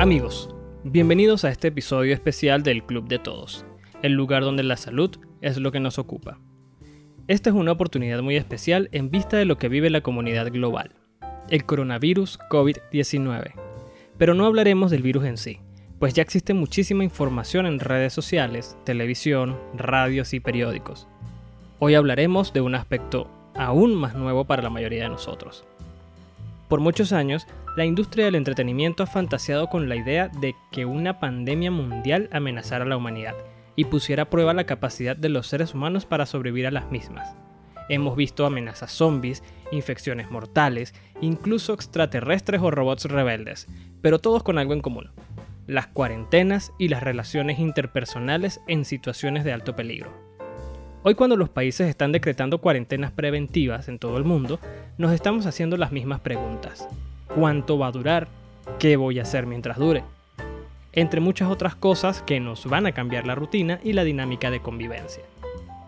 Amigos, bienvenidos a este episodio especial del Club de Todos, el lugar donde la salud es lo que nos ocupa. Esta es una oportunidad muy especial en vista de lo que vive la comunidad global, el coronavirus COVID-19. Pero no hablaremos del virus en sí, pues ya existe muchísima información en redes sociales, televisión, radios y periódicos. Hoy hablaremos de un aspecto aún más nuevo para la mayoría de nosotros. Por muchos años, la industria del entretenimiento ha fantaseado con la idea de que una pandemia mundial amenazara a la humanidad y pusiera a prueba la capacidad de los seres humanos para sobrevivir a las mismas. Hemos visto amenazas zombies, infecciones mortales, incluso extraterrestres o robots rebeldes, pero todos con algo en común, las cuarentenas y las relaciones interpersonales en situaciones de alto peligro. Hoy cuando los países están decretando cuarentenas preventivas en todo el mundo, nos estamos haciendo las mismas preguntas. ¿Cuánto va a durar? ¿Qué voy a hacer mientras dure? Entre muchas otras cosas que nos van a cambiar la rutina y la dinámica de convivencia.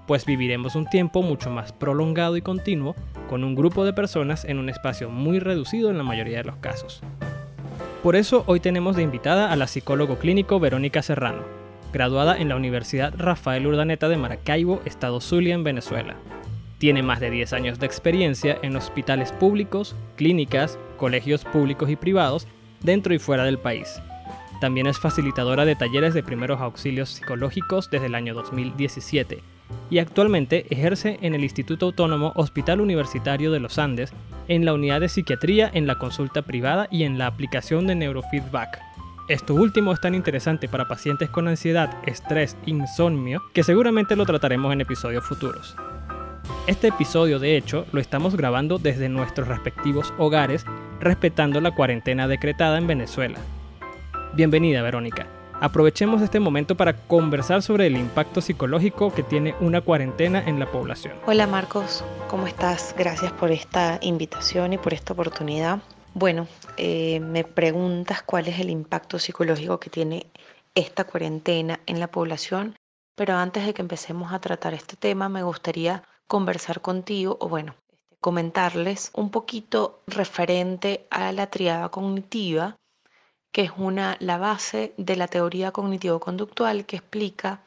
Pues viviremos un tiempo mucho más prolongado y continuo con un grupo de personas en un espacio muy reducido en la mayoría de los casos. Por eso hoy tenemos de invitada a la psicólogo clínico Verónica Serrano, graduada en la Universidad Rafael Urdaneta de Maracaibo, Estado Zulia, en Venezuela. Tiene más de 10 años de experiencia en hospitales públicos, clínicas, colegios públicos y privados, dentro y fuera del país. También es facilitadora de talleres de primeros auxilios psicológicos desde el año 2017 y actualmente ejerce en el Instituto Autónomo Hospital Universitario de los Andes en la unidad de psiquiatría, en la consulta privada y en la aplicación de neurofeedback. Esto último es tan interesante para pacientes con ansiedad, estrés, insomnio, que seguramente lo trataremos en episodios futuros. Este episodio, de hecho, lo estamos grabando desde nuestros respectivos hogares, respetando la cuarentena decretada en Venezuela. Bienvenida, Verónica. Aprovechemos este momento para conversar sobre el impacto psicológico que tiene una cuarentena en la población. Hola Marcos, ¿cómo estás? Gracias por esta invitación y por esta oportunidad. Bueno, eh, me preguntas cuál es el impacto psicológico que tiene esta cuarentena en la población, pero antes de que empecemos a tratar este tema, me gustaría conversar contigo, o bueno, comentarles un poquito referente a la triada cognitiva que es una, la base de la teoría cognitivo-conductual que explica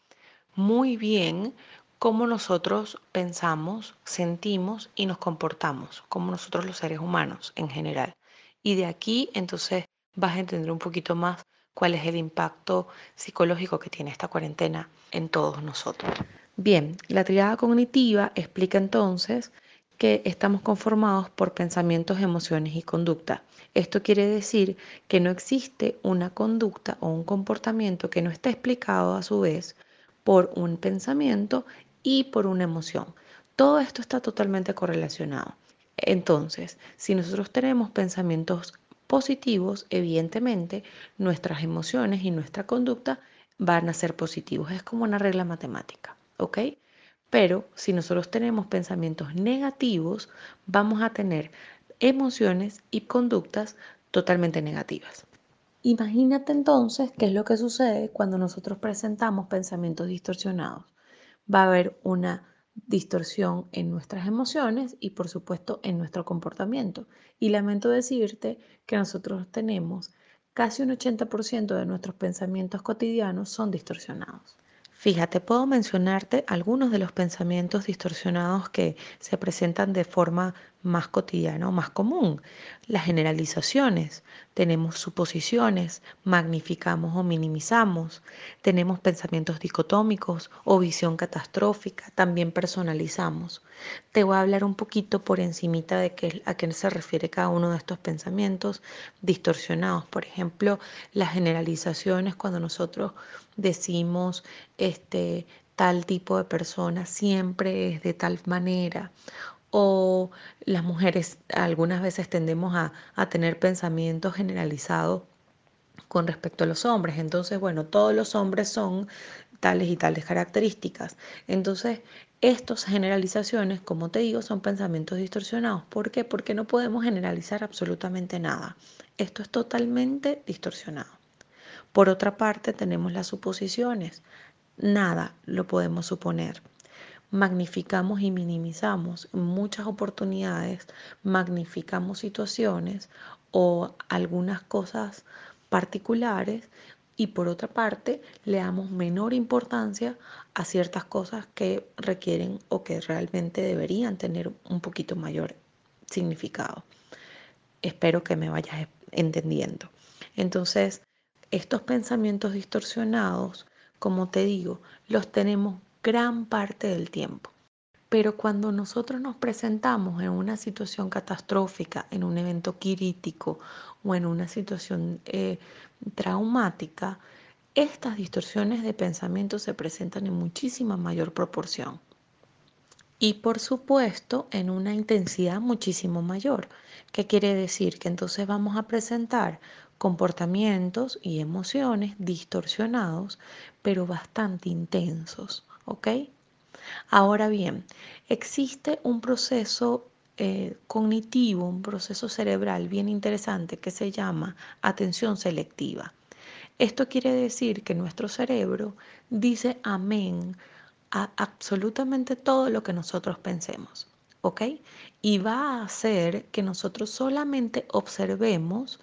muy bien cómo nosotros pensamos, sentimos y nos comportamos, como nosotros los seres humanos en general. Y de aquí entonces vas a entender un poquito más cuál es el impacto psicológico que tiene esta cuarentena en todos nosotros. Bien, la triada cognitiva explica entonces que estamos conformados por pensamientos, emociones y conducta. Esto quiere decir que no existe una conducta o un comportamiento que no esté explicado a su vez por un pensamiento y por una emoción. Todo esto está totalmente correlacionado. Entonces, si nosotros tenemos pensamientos positivos, evidentemente nuestras emociones y nuestra conducta van a ser positivos. Es como una regla matemática, ¿ok? Pero si nosotros tenemos pensamientos negativos, vamos a tener emociones y conductas totalmente negativas. Imagínate entonces qué es lo que sucede cuando nosotros presentamos pensamientos distorsionados. Va a haber una distorsión en nuestras emociones y por supuesto en nuestro comportamiento. Y lamento decirte que nosotros tenemos casi un 80% de nuestros pensamientos cotidianos son distorsionados. Fíjate, puedo mencionarte algunos de los pensamientos distorsionados que se presentan de forma más cotidiana o más común. Las generalizaciones, tenemos suposiciones, magnificamos o minimizamos, tenemos pensamientos dicotómicos o visión catastrófica, también personalizamos. Te voy a hablar un poquito por encimita de qué, a qué se refiere cada uno de estos pensamientos distorsionados. Por ejemplo, las generalizaciones cuando nosotros decimos este tal tipo de persona siempre es de tal manera o las mujeres algunas veces tendemos a, tener pensamientos generalizados con respecto a los hombres. Entonces, bueno, todos los hombres son tales y tales características. Entonces, estas generalizaciones, como te digo, son pensamientos distorsionados. ¿Por qué? Porque no podemos generalizar absolutamente nada. Esto es totalmente distorsionado. Por otra parte, tenemos las suposiciones. Nada lo podemos suponer magnificamos y minimizamos muchas oportunidades, magnificamos situaciones o algunas cosas particulares y por otra parte le damos menor importancia a ciertas cosas que requieren o que realmente deberían tener un poquito mayor significado. Espero que me vayas entendiendo. Entonces, estos pensamientos distorsionados, como te digo, los tenemos gran parte del tiempo. Pero cuando nosotros nos presentamos en una situación catastrófica, en un evento crítico o en una situación eh, traumática, estas distorsiones de pensamiento se presentan en muchísima mayor proporción. Y por supuesto en una intensidad muchísimo mayor. ¿Qué quiere decir? Que entonces vamos a presentar comportamientos y emociones distorsionados, pero bastante intensos. ¿Ok? Ahora bien, existe un proceso eh, cognitivo, un proceso cerebral bien interesante que se llama atención selectiva. Esto quiere decir que nuestro cerebro dice amén a absolutamente todo lo que nosotros pensemos, ¿ok? Y va a hacer que nosotros solamente observemos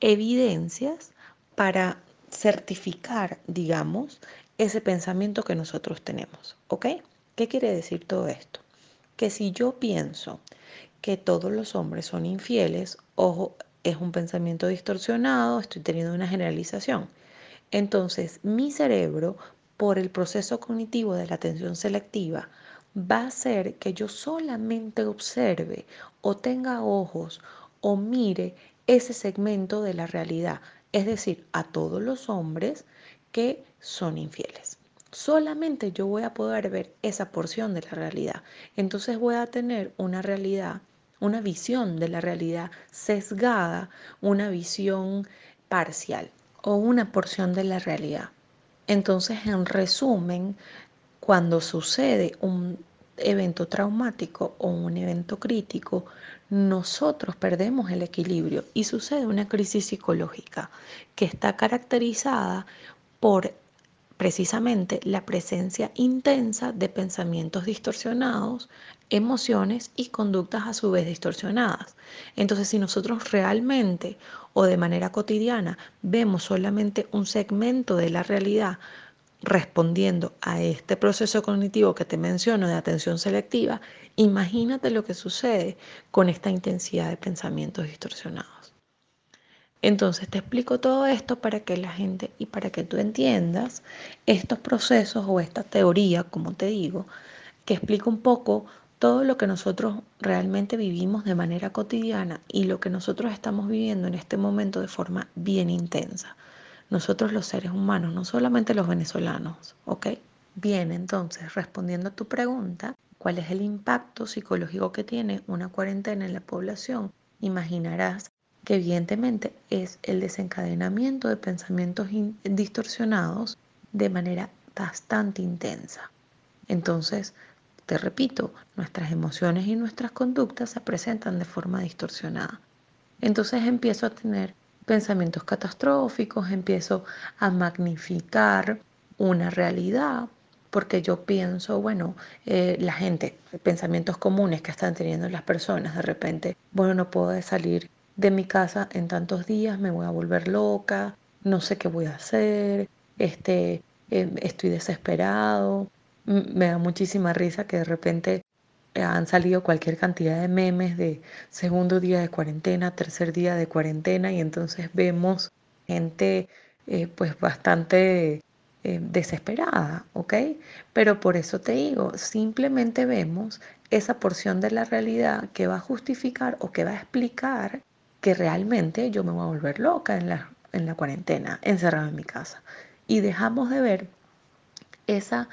evidencias para certificar, digamos, ese pensamiento que nosotros tenemos, ¿ok? ¿Qué quiere decir todo esto? Que si yo pienso que todos los hombres son infieles, ojo, es un pensamiento distorsionado, estoy teniendo una generalización. Entonces, mi cerebro, por el proceso cognitivo de la atención selectiva, va a hacer que yo solamente observe o tenga ojos o mire ese segmento de la realidad, es decir, a todos los hombres que son infieles. Solamente yo voy a poder ver esa porción de la realidad. Entonces voy a tener una realidad, una visión de la realidad sesgada, una visión parcial o una porción de la realidad. Entonces, en resumen, cuando sucede un evento traumático o un evento crítico, nosotros perdemos el equilibrio y sucede una crisis psicológica que está caracterizada por precisamente la presencia intensa de pensamientos distorsionados, emociones y conductas a su vez distorsionadas. Entonces, si nosotros realmente o de manera cotidiana vemos solamente un segmento de la realidad respondiendo a este proceso cognitivo que te menciono de atención selectiva, imagínate lo que sucede con esta intensidad de pensamientos distorsionados. Entonces te explico todo esto para que la gente y para que tú entiendas estos procesos o esta teoría, como te digo, que explica un poco todo lo que nosotros realmente vivimos de manera cotidiana y lo que nosotros estamos viviendo en este momento de forma bien intensa. Nosotros los seres humanos, no solamente los venezolanos, ¿ok? Bien, entonces, respondiendo a tu pregunta, ¿cuál es el impacto psicológico que tiene una cuarentena en la población? Imaginarás que evidentemente es el desencadenamiento de pensamientos distorsionados de manera bastante intensa. Entonces, te repito, nuestras emociones y nuestras conductas se presentan de forma distorsionada. Entonces empiezo a tener pensamientos catastróficos, empiezo a magnificar una realidad, porque yo pienso, bueno, eh, la gente, pensamientos comunes que están teniendo las personas, de repente, bueno, no puedo salir de mi casa en tantos días, me voy a volver loca, no sé qué voy a hacer, este, em, estoy desesperado. Me da muchísima risa que de repente han salido cualquier cantidad de memes de segundo día de cuarentena, tercer día de cuarentena y entonces vemos gente eh, pues bastante eh, desesperada, ¿ok? Pero por eso te digo, simplemente vemos esa porción de la realidad que va a justificar o que va a explicar que realmente yo me voy a volver loca en la, en la cuarentena, encerrada en mi casa. Y dejamos de ver esa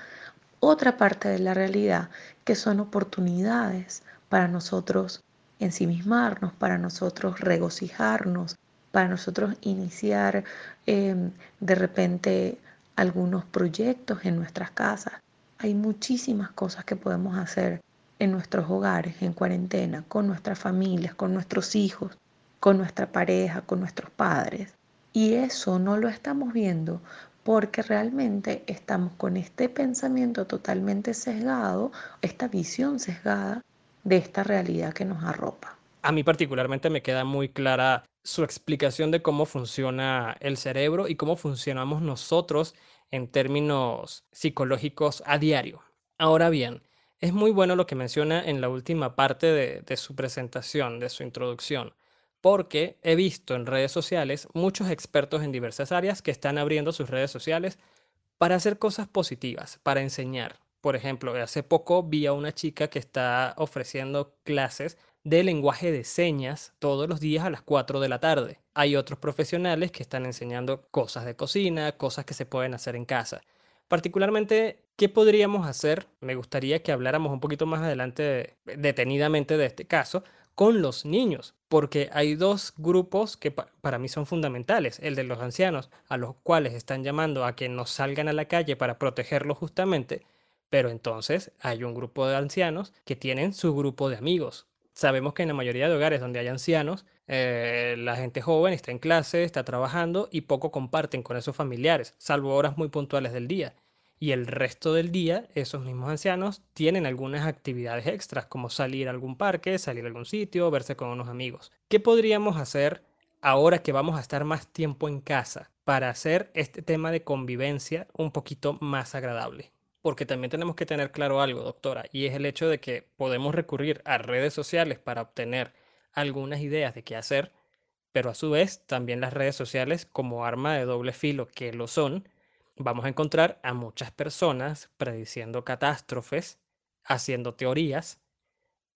otra parte de la realidad que son oportunidades para nosotros ensimismarnos, para nosotros regocijarnos, para nosotros iniciar em, de repente algunos proyectos en nuestras casas. Hay muchísimas cosas que podemos hacer en nuestros hogares, en cuarentena, con nuestras familias, con nuestros hijos, con nuestra pareja, con nuestros padres. Y eso no lo estamos viendo porque realmente estamos con este pensamiento totalmente sesgado, esta visión sesgada de esta realidad que nos arropa. A mí particularmente me queda muy clara su explicación de cómo funciona el cerebro y cómo funcionamos nosotros en términos psicológicos a diario. Ahora bien, es muy bueno lo que menciona en la última parte de, de su presentación, de su introducción, porque he visto en redes sociales muchos expertos en diversas áreas que están abriendo sus redes sociales para hacer cosas positivas, para enseñar. Por ejemplo, hace poco vi a una chica que está ofreciendo clases de lenguaje de señas todos los días a las 4 de la tarde. Hay otros profesionales que están enseñando cosas de cocina, cosas que se pueden hacer en casa. Particularmente, ¿qué podríamos hacer? Me gustaría que habláramos un poquito más adelante detenidamente de este caso con los niños, porque hay dos grupos que para mí son fundamentales, el de los ancianos, a los cuales están llamando a que no salgan a la calle para protegerlos justamente, pero entonces hay un grupo de ancianos que tienen su grupo de amigos. Sabemos que en la mayoría de hogares donde hay ancianos, eh, la gente joven está en clase, está trabajando y poco comparten con esos familiares, salvo horas muy puntuales del día y el resto del día esos mismos ancianos tienen algunas actividades extras, como salir a algún parque, salir a algún sitio, verse con unos amigos. ¿Qué podríamos hacer ahora que vamos a estar más tiempo en casa para hacer este tema de convivencia un poquito más agradable? Porque también tenemos que tener claro algo, doctora, y es el hecho de que podemos recurrir a redes sociales para obtener algunas ideas de qué hacer, pero a su vez también las redes sociales como arma de doble filo que lo son, vamos a encontrar a muchas personas prediciendo catástrofes, haciendo teorías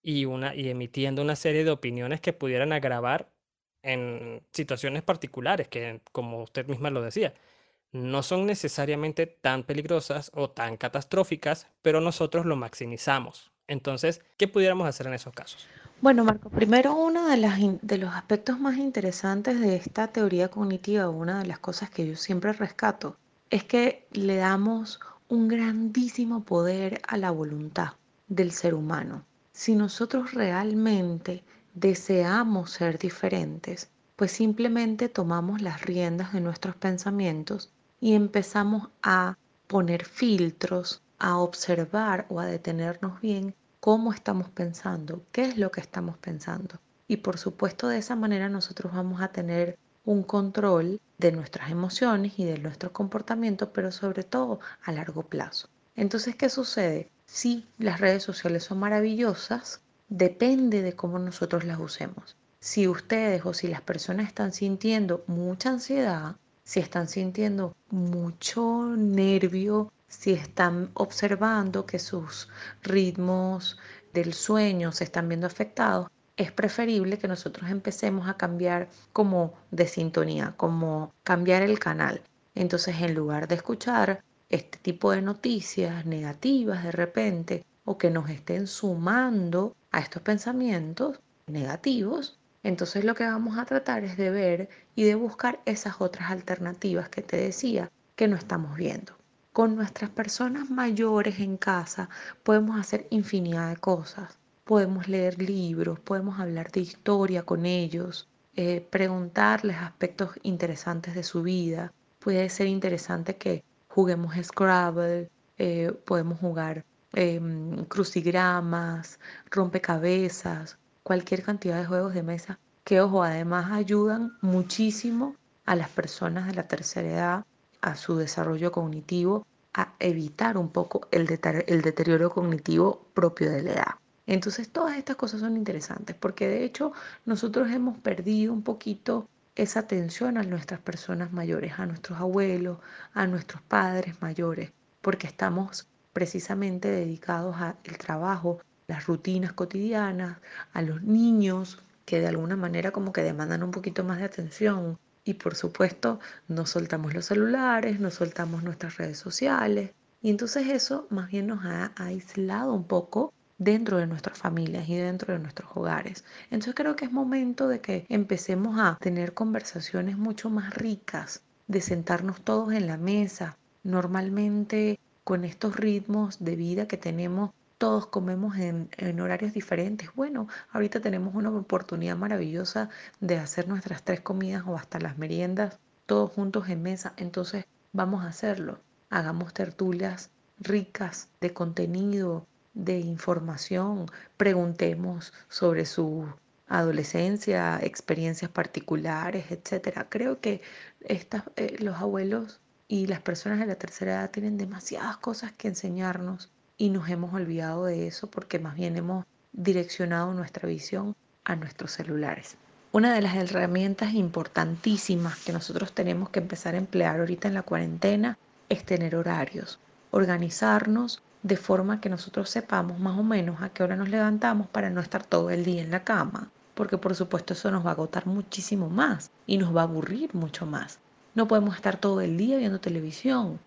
y, una, y emitiendo una serie de opiniones que pudieran agravar en situaciones particulares, que como usted misma lo decía, no son necesariamente tan peligrosas o tan catastróficas, pero nosotros lo maximizamos. Entonces, ¿qué pudiéramos hacer en esos casos? Bueno, Marco, primero uno de, de los aspectos más interesantes de esta teoría cognitiva, una de las cosas que yo siempre rescato, es que le damos un grandísimo poder a la voluntad del ser humano. Si nosotros realmente deseamos ser diferentes, pues simplemente tomamos las riendas de nuestros pensamientos y empezamos a poner filtros, a observar o a detenernos bien cómo estamos pensando, qué es lo que estamos pensando. Y por supuesto de esa manera nosotros vamos a tener un control de nuestras emociones y de nuestro comportamiento, pero sobre todo a largo plazo. Entonces, ¿qué sucede? Si las redes sociales son maravillosas, depende de cómo nosotros las usemos. Si ustedes o si las personas están sintiendo mucha ansiedad, si están sintiendo mucho nervio, si están observando que sus ritmos del sueño se están viendo afectados, es preferible que nosotros empecemos a cambiar como de sintonía, como cambiar el canal. Entonces, en lugar de escuchar este tipo de noticias negativas de repente o que nos estén sumando a estos pensamientos negativos, entonces lo que vamos a tratar es de ver y de buscar esas otras alternativas que te decía que no estamos viendo. Con nuestras personas mayores en casa podemos hacer infinidad de cosas podemos leer libros, podemos hablar de historia con ellos, eh, preguntarles aspectos interesantes de su vida. Puede ser interesante que juguemos Scrabble, eh, podemos jugar em, crucigramas, rompecabezas, cualquier cantidad de juegos de mesa que, ojo, además ayudan muchísimo a las personas de la tercera edad, a su desarrollo cognitivo, a evitar un poco el deterioro cognitivo propio de la edad. Entonces todas estas cosas son interesantes porque de hecho nosotros hemos perdido un poquito esa atención a nuestras personas mayores, a nuestros abuelos, a nuestros padres mayores, porque estamos precisamente dedicados al trabajo, las rutinas cotidianas, a los niños que de alguna manera como que demandan un poquito más de atención. Y por supuesto, no soltamos los celulares, no soltamos nuestras redes sociales. Y entonces eso más bien nos ha aislado un poco dentro de nuestras familias y dentro de nuestros hogares. Entonces creo que es momento de que empecemos a tener conversaciones mucho más ricas, de sentarnos todos en la mesa. Normalmente con estos ritmos de vida que tenemos, todos comemos en, horarios diferentes. Bueno, ahorita tenemos una oportunidad maravillosa de hacer nuestras tres comidas o hasta las meriendas todos juntos en mesa. Entonces vamos a hacerlo. Hagamos tertulias ricas de contenido, de información, preguntemos sobre su adolescencia, experiencias particulares, etcétera. Creo que eh, los abuelos y las personas de la tercera edad tienen demasiadas cosas que enseñarnos y nos hemos olvidado de eso porque más bien hemos direccionado nuestra visión a nuestros celulares. Una de las herramientas importantísimas que nosotros tenemos que empezar a emplear ahorita en la cuarentena es tener horarios, organizarnos de forma que nosotros sepamos más o menos a qué hora nos levantamos para no estar todo el día en la cama, porque por supuesto eso nos va a agotar muchísimo más y nos va a aburrir mucho más. No podemos estar todo el día viendo televisión,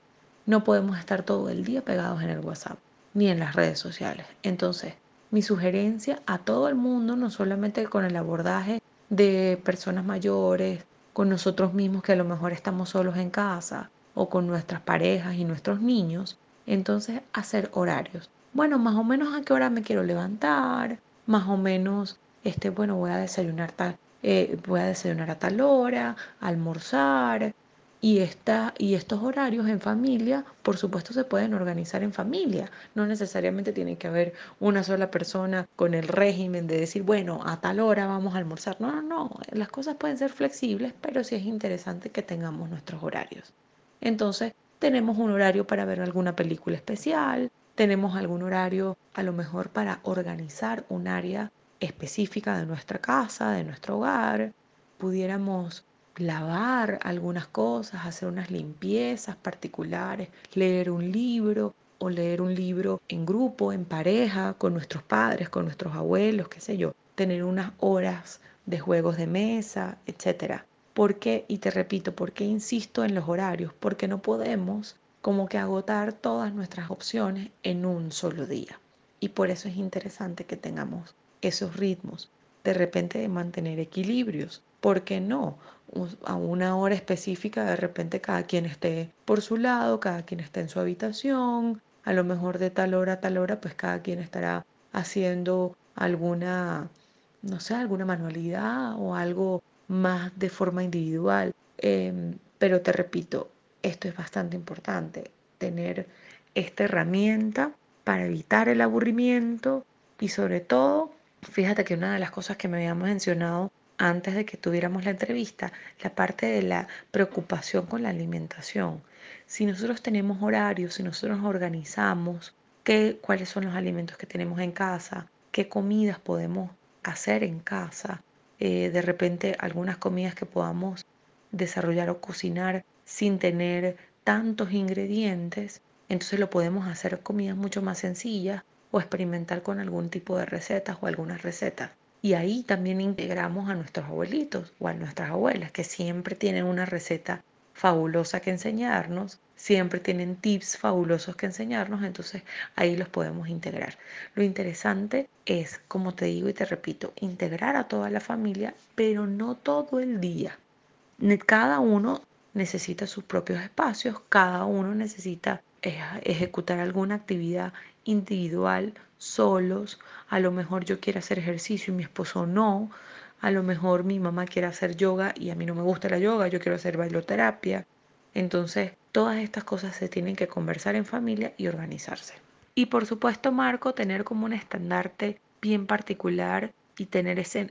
no podemos estar todo el día pegados en el WhatsApp ni en las redes sociales. Entonces, mi sugerencia a todo el mundo, no solamente con el abordaje de personas mayores, con nosotros mismos que a lo mejor estamos solos en casa o con nuestras parejas y nuestros niños, entonces hacer horarios. Bueno, más o menos a qué hora me quiero levantar, más o menos, este, bueno, voy a desayunar tal, eh, voy a desayunar a tal hora, almorzar, y, esta, y estos horarios en familia, por supuesto, se pueden organizar en familia. No necesariamente tiene que haber una sola persona con el régimen de decir, bueno, a tal hora vamos a almorzar. No, no, no. Las cosas pueden ser flexibles, pero sí es interesante que tengamos nuestros horarios. Entonces, tenemos un horario para ver alguna película especial, tenemos algún horario a lo mejor para organizar un área específica de nuestra casa, de nuestro hogar. Pudiéramos lavar algunas cosas, hacer unas limpiezas particulares, leer un libro o leer un libro en grupo, en pareja, con nuestros padres, con nuestros abuelos, qué sé yo, tener unas horas de juegos de mesa, etcétera. ¿Por qué? Y te repito, ¿por qué insisto en los horarios? Porque no podemos como que agotar todas nuestras opciones en un solo día. Y por eso es interesante que tengamos esos ritmos, de repente de mantener equilibrios. ¿Por qué no? a una hora específica, de repente cada quien esté por su lado, cada quien esté en su habitación, a lo mejor de tal hora a tal hora, pues cada quien estará haciendo alguna, no sé, alguna manualidad o algo más de forma individual. Em, pero te repito, esto es bastante importante, tener esta herramienta para evitar el aburrimiento y sobre todo, fíjate que una de las cosas que me habíamos mencionado antes de que tuviéramos la entrevista, la parte de la preocupación con la alimentación. Si nosotros tenemos horarios, si nosotros nos organizamos, qué, cuáles son los alimentos que tenemos en casa, qué comidas podemos hacer en casa, eh, de repente algunas comidas que podamos desarrollar o cocinar sin tener tantos ingredientes, entonces lo podemos hacer comidas mucho más sencillas o experimentar con algún tipo de recetas o algunas recetas. Y ahí también integramos a nuestros abuelitos o a nuestras abuelas, que siempre tienen una receta fabulosa que enseñarnos, siempre tienen tips fabulosos que enseñarnos, entonces ahí los podemos integrar. Lo interesante es, como te digo y te repito, integrar a toda la familia, pero no todo el día. Cada uno necesita sus propios espacios, cada uno necesita ejecutar alguna actividad individual, solos, a lo mejor yo quiero hacer ejercicio y mi esposo no, a lo mejor mi mamá quiere hacer yoga y a mí no me gusta la yoga, yo quiero hacer bailoterapia. Entonces, todas estas cosas se tienen que conversar en familia y organizarse. Y por supuesto, Marco, tener como un estandarte bien particular y tener ese,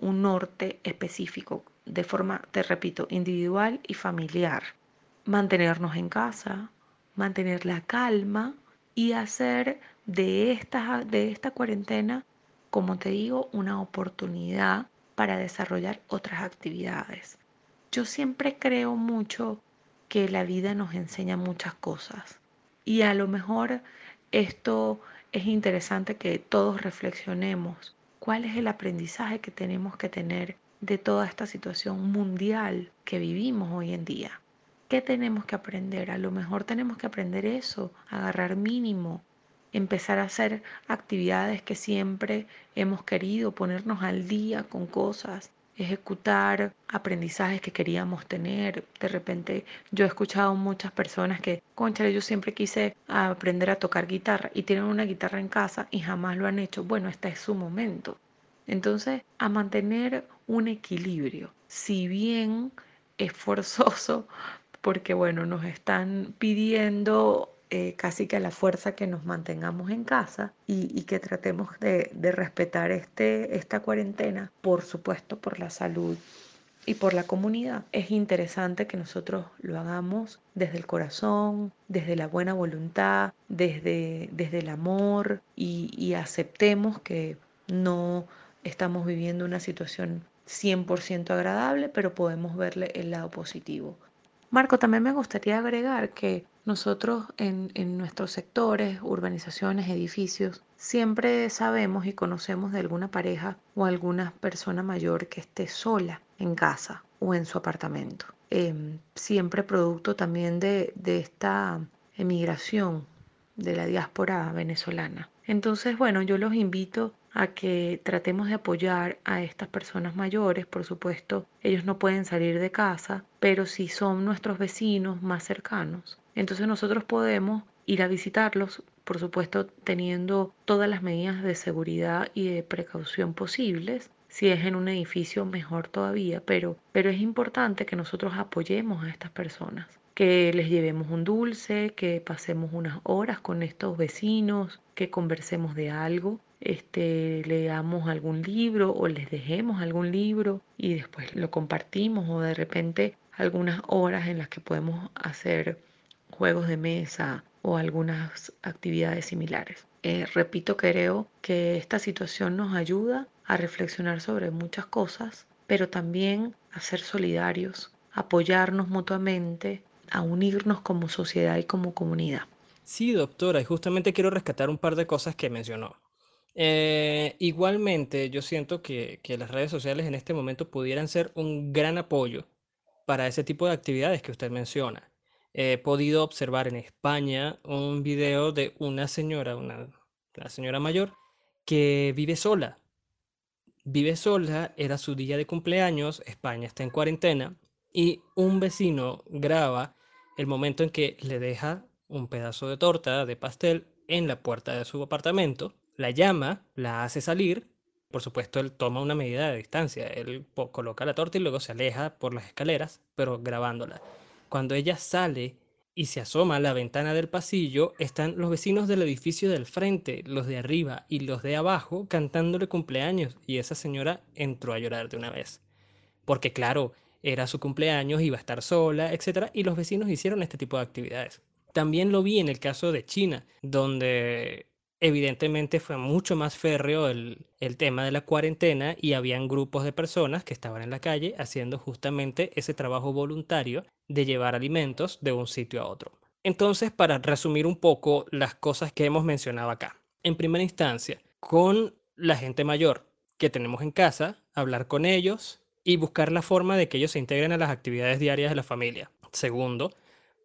un norte específico de forma, te repito, individual y familiar. Mantenernos en casa, mantener la calma y hacer de esta, de esta cuarentena, como te digo, una oportunidad para desarrollar otras actividades. Yo siempre creo mucho que la vida nos enseña muchas cosas y a lo mejor esto es interesante que todos reflexionemos cuál es el aprendizaje que tenemos que tener de toda esta situación mundial que vivimos hoy en día. ¿Qué tenemos que aprender? A lo mejor tenemos que aprender eso, agarrar mínimo, empezar a hacer actividades que siempre hemos querido, ponernos al día con cosas, ejecutar aprendizajes que queríamos tener. De repente yo he escuchado muchas personas que, concha, yo siempre quise aprender a tocar guitarra y tienen una guitarra en casa y jamás lo han hecho. Bueno, este es su momento. Entonces, a mantener un equilibrio. Si bien es forzoso, porque bueno, nos están pidiendo eh, casi que a la fuerza que nos mantengamos en casa y, que tratemos de, de respetar este, esta cuarentena, por supuesto, por la salud y por la comunidad. Es interesante que nosotros lo hagamos desde el corazón, desde la buena voluntad, desde, desde el amor y, y aceptemos que no estamos viviendo una situación 100% agradable, pero podemos verle el lado positivo. Marco, también me gustaría agregar que nosotros en, nuestros sectores, urbanizaciones, edificios, siempre sabemos y conocemos de alguna pareja o alguna persona mayor que esté sola en casa o en su apartamento. Em, siempre producto también de, de esta emigración de la diáspora venezolana. Entonces, bueno, yo los invito a que tratemos de apoyar a estas personas mayores. Por supuesto, ellos no pueden salir de casa, pero si son nuestros vecinos más cercanos, entonces nosotros podemos ir a visitarlos, por supuesto, teniendo todas las medidas de seguridad y de precaución posibles. Si es en un edificio, mejor todavía, pero, pero es importante que nosotros apoyemos a estas personas que les llevemos un dulce, que pasemos unas horas con estos vecinos, que conversemos de algo, este, leamos algún libro o les dejemos algún libro y después lo compartimos o de repente algunas horas en las que podemos hacer juegos de mesa o algunas actividades similares. Eh, repito, creo que esta situación nos ayuda a reflexionar sobre muchas cosas, pero también a ser solidarios, apoyarnos mutuamente, a unirnos como sociedad y como comunidad. Sí, doctora, y justamente quiero rescatar un par de cosas que mencionó. Eh, igualmente, yo siento que, que las redes sociales en este momento pudieran ser un gran apoyo para ese tipo de actividades que usted menciona. He podido observar en España un video de una señora, una, señora mayor, que vive sola. Vive sola, era su día de cumpleaños, España está en cuarentena, y un vecino graba el momento en que le deja un pedazo de torta, de pastel, en la puerta de su apartamento la llama, la hace salir. Por supuesto, él toma una medida de distancia. Él coloca la torta y luego se aleja por las escaleras, pero grabándola. Cuando ella sale y se asoma a la ventana del pasillo, están los vecinos del edificio del frente, los de arriba y los de abajo, cantándole cumpleaños. Y esa señora entró a llorar de una vez. Porque claro, era su cumpleaños, iba a estar sola, etc. Y los vecinos hicieron este tipo de actividades. También lo vi en el caso de China, donde evidentemente fue mucho más férreo el, tema de la cuarentena y habían grupos de personas que estaban en la calle haciendo justamente ese trabajo voluntario de llevar alimentos de un sitio a otro. Entonces, para resumir un poco las cosas que hemos mencionado acá. En primera instancia, con la gente mayor que tenemos en casa, hablar con ellos y buscar la forma de que ellos se integren a las actividades diarias de la familia. Segundo,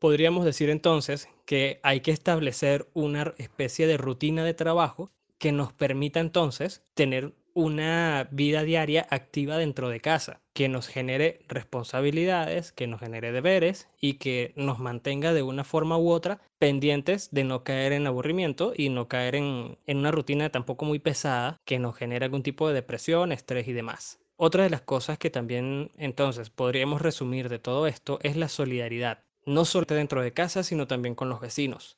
Podríamos decir entonces que hay que establecer una especie de rutina de trabajo que nos permita entonces tener una vida diaria activa dentro de casa, que nos genere responsabilidades, que nos genere deberes y que nos mantenga de una forma u otra pendientes de no caer en aburrimiento y no caer en, en una rutina tampoco muy pesada que nos genere algún tipo de depresión, estrés y demás. Otra de las cosas que también entonces podríamos resumir de todo esto es la solidaridad no solo dentro de casa, sino también con los vecinos.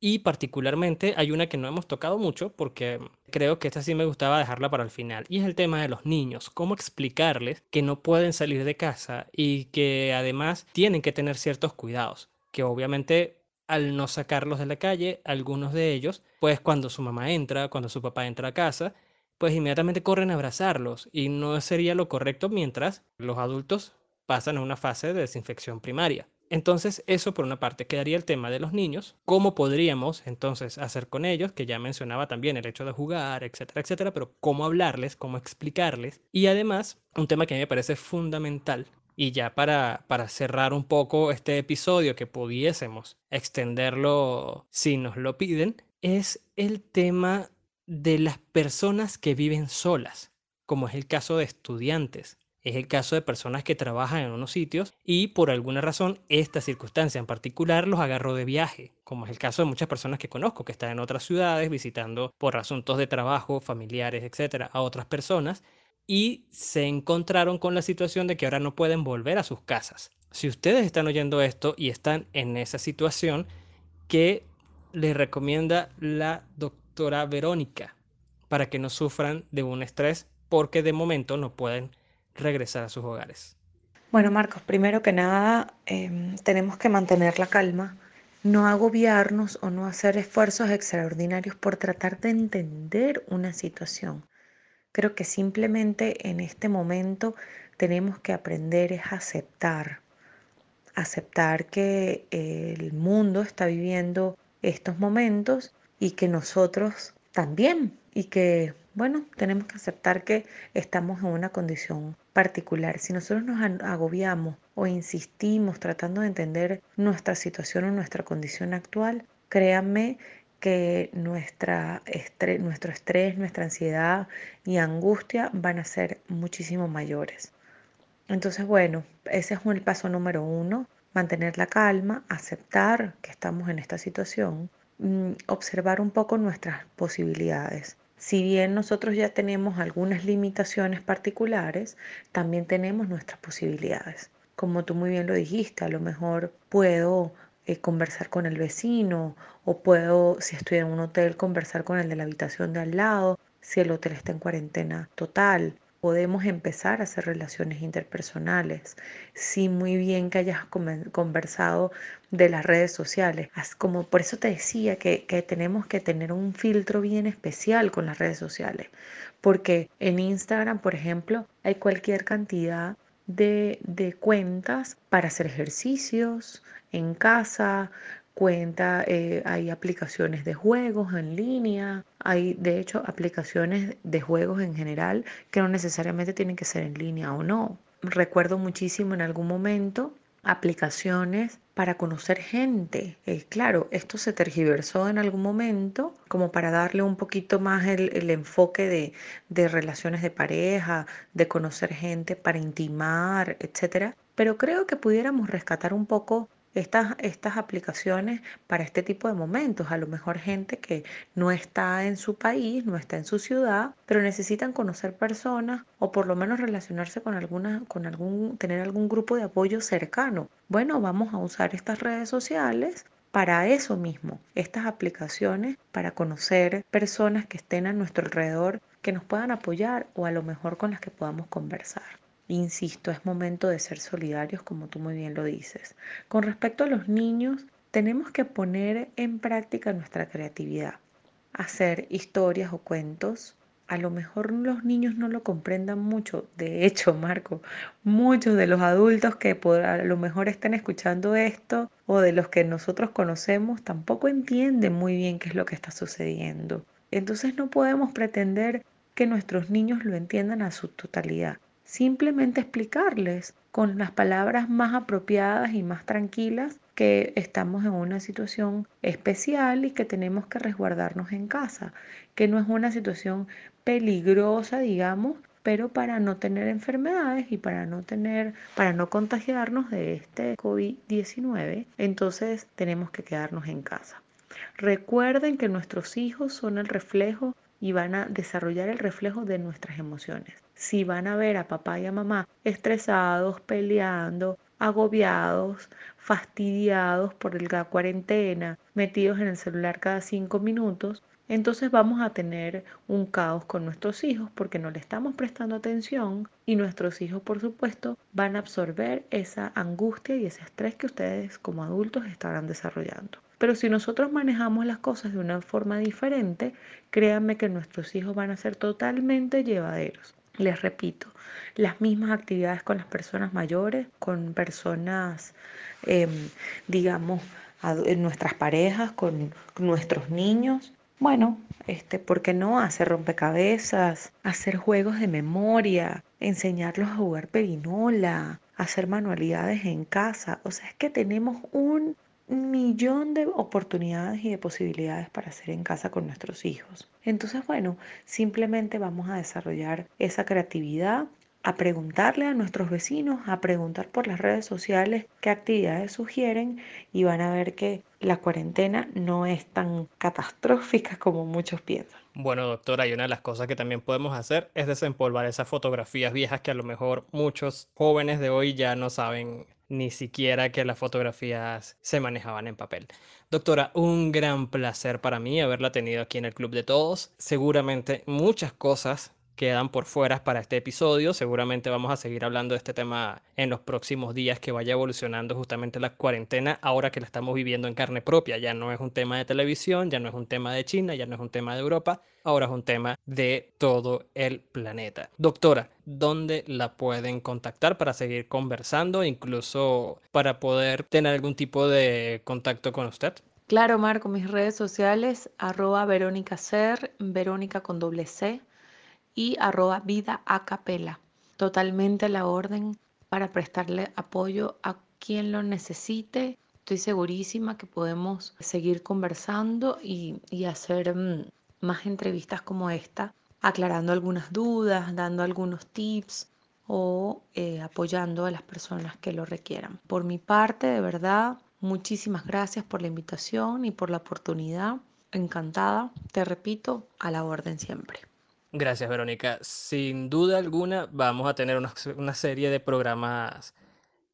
Y particularmente hay una que no hemos tocado mucho porque creo que esta sí me gustaba dejarla para el final. Y es el tema de los niños. Cómo explicarles que no pueden salir de casa y que además tienen que tener ciertos cuidados. Que obviamente al no sacarlos de la calle, algunos de ellos, pues cuando su mamá entra, cuando su papá entra a casa, pues inmediatamente corren a abrazarlos. Y no sería lo correcto mientras los adultos pasan a una fase de desinfección primaria. Entonces, eso por una parte quedaría el tema de los niños. ¿Cómo podríamos entonces hacer con ellos? Que ya mencionaba también el hecho de jugar, etcétera, etcétera, pero cómo hablarles, cómo explicarles. Y además, un tema que a mí me parece fundamental. Y ya para, para cerrar un poco este episodio, que pudiésemos extenderlo si nos lo piden, es el tema de las personas que viven solas, como es el caso de estudiantes. Es el caso de personas que trabajan en unos sitios y por alguna razón esta circunstancia en particular los agarró de viaje, como es el caso de muchas personas que conozco que están en otras ciudades visitando por asuntos de trabajo, familiares, etcétera, a otras personas y se encontraron con la situación de que ahora no pueden volver a sus casas. Si ustedes están oyendo esto y están en esa situación, ¿qué les recomienda la doctora Verónica para que no sufran de un estrés porque de momento no pueden regresar a sus hogares? Bueno, Marcos, primero que nada, em, tenemos que mantener la calma, no agobiarnos o no hacer esfuerzos extraordinarios por tratar de entender una situación. Creo que simplemente en este momento tenemos que aprender es aceptar, aceptar que el mundo está viviendo estos momentos y que nosotros también y que bueno, tenemos que aceptar que estamos en una condición particular. Si nosotros nos agobiamos o insistimos tratando de entender nuestra situación o nuestra condición actual, créanme que nuestra nuestro estrés, nuestra ansiedad y angustia van a ser muchísimo mayores. Entonces, bueno, ese es el paso número uno, mantener la calma, aceptar que estamos en esta situación, mm, observar un poco nuestras posibilidades. Si bien nosotros ya tenemos algunas limitaciones particulares, también tenemos nuestras posibilidades. Como tú muy bien lo dijiste, a lo mejor puedo eh, conversar con el vecino o puedo, si estoy en un hotel, conversar con el de la habitación de al lado, si el hotel está en cuarentena total podemos empezar a hacer relaciones interpersonales. Sí, muy bien que hayas conversado de las redes sociales. Como por eso te decía que, tenemos que tener un filtro bien especial con las redes sociales. Porque en Instagram, por ejemplo, hay cualquier cantidad de, de cuentas para hacer ejercicios en casa, cuenta, eh, hay aplicaciones de juegos en línea, hay de hecho aplicaciones de juegos en general que no necesariamente tienen que ser en línea o no. Recuerdo muchísimo en algún momento aplicaciones para conocer gente. Claro, esto se tergiversó en algún momento como para darle un poquito más el, el enfoque de, de, relaciones de pareja, de conocer gente para intimar, etc. Pero creo que pudiéramos rescatar un poco estas, estas aplicaciones para este tipo de momentos. A lo mejor gente que no está en su país, no está en su ciudad, pero necesitan conocer personas o por lo menos relacionarse con alguna, con algún, tener algún grupo de apoyo cercano. Bueno, vamos a usar estas redes sociales para eso mismo, estas aplicaciones para conocer personas que estén a nuestro alrededor, que nos puedan apoyar o a lo mejor con las que podamos conversar. Insisto, es momento de ser solidarios, como tú muy bien lo dices. Con respecto a los niños, tenemos que poner en práctica nuestra creatividad, hacer historias o cuentos. A lo mejor los niños no lo comprendan mucho. De hecho, Marco, muchos de los adultos que a lo mejor estén escuchando esto o de los que nosotros conocemos tampoco entienden muy bien qué es lo que está sucediendo. Entonces no podemos pretender que nuestros niños lo entiendan a su totalidad simplemente explicarles con las palabras más apropiadas y más tranquilas que estamos en una situación especial y que tenemos que resguardarnos en casa, que no es una situación peligrosa, digamos, pero para no tener enfermedades y para no tener para no contagiarnos de este COVID-19, entonces tenemos que quedarnos en casa. Recuerden que nuestros hijos son el reflejo y van a desarrollar el reflejo de nuestras emociones. Si van a ver a papá y a mamá estresados, peleando, agobiados, fastidiados por la cuarentena, metidos en el celular cada cinco minutos, entonces vamos a tener un caos con nuestros hijos porque no le estamos prestando atención y nuestros hijos, por supuesto, van a absorber esa angustia y ese estrés que ustedes como adultos estarán desarrollando. Pero si nosotros manejamos las cosas de una forma diferente, créanme que nuestros hijos van a ser totalmente llevaderos. Les repito, las mismas actividades con las personas mayores, con personas, em, digamos, nuestras parejas, con nuestros niños. Bueno, este, ¿por qué no hacer rompecabezas, hacer juegos de memoria, enseñarlos a jugar perinola, hacer manualidades en casa? O sea, es que tenemos un millón de oportunidades y de posibilidades para hacer en casa con nuestros hijos. Entonces, bueno, simplemente vamos a desarrollar esa creatividad, a preguntarle a nuestros vecinos, a preguntar por las redes sociales qué actividades sugieren y van a ver que la cuarentena no es tan catastrófica como muchos piensan. Bueno, doctora, y una de las cosas que también podemos hacer es desempolvar esas fotografías viejas que a lo mejor muchos jóvenes de hoy ya no saben ni siquiera que las fotografías se manejaban en papel. Doctora, un gran placer para mí haberla tenido aquí en el Club de Todos. Seguramente muchas cosas quedan por fuera para este episodio. Seguramente vamos a seguir hablando de este tema en los próximos días que vaya evolucionando justamente la cuarentena ahora que la estamos viviendo en carne propia. Ya no es un tema de televisión, ya no es un tema de China, ya no es un tema de Europa, ahora es un tema de todo el planeta. Doctora, ¿dónde la pueden contactar para seguir conversando, incluso para poder tener algún tipo de contacto con usted? Claro, Marco, mis redes sociales, arroba Verónica Ser, Verónica con doble C y arroba vida a capela. Totalmente a la orden para prestarle apoyo a quien lo necesite. Estoy segurísima que podemos seguir conversando y, hacer mm, más entrevistas como esta, aclarando algunas dudas, dando algunos tips o eh, apoyando a las personas que lo requieran. Por mi parte, de verdad, muchísimas gracias por la invitación y por la oportunidad. Encantada, te repito, a la orden siempre. Gracias, Verónica. Sin duda alguna, vamos a tener una, serie de programas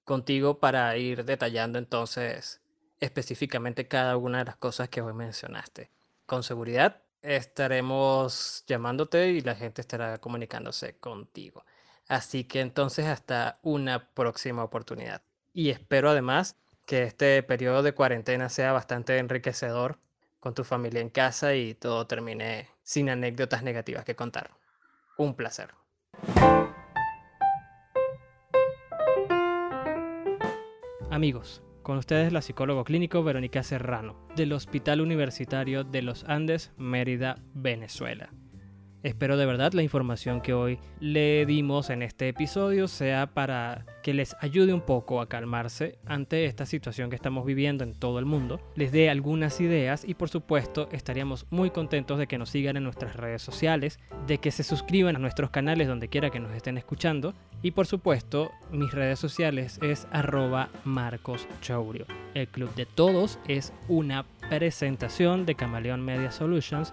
contigo para ir detallando entonces específicamente cada una de las cosas que hoy mencionaste. Con seguridad estaremos llamándote y la gente estará comunicándose contigo. Así que entonces hasta una próxima oportunidad. Y espero además que este periodo de cuarentena sea bastante enriquecedor con tu familia en casa y todo termine sin anécdotas negativas que contar. Un placer. Amigos, con ustedes la psicólogo clínico Verónica Serrano, del Hospital Universitario de los Andes, Mérida, Venezuela. Espero de verdad la información que hoy le dimos en este episodio sea para que les ayude un poco a calmarse ante esta situación que estamos viviendo en todo el mundo, les dé algunas ideas y por supuesto estaríamos muy contentos de que nos sigan en nuestras redes sociales, de que se suscriban a nuestros canales donde quiera que nos estén escuchando y por supuesto mis redes sociales es arroba Marcos Chaurio. El Club de Todos es una presentación de Camaleón Media Solutions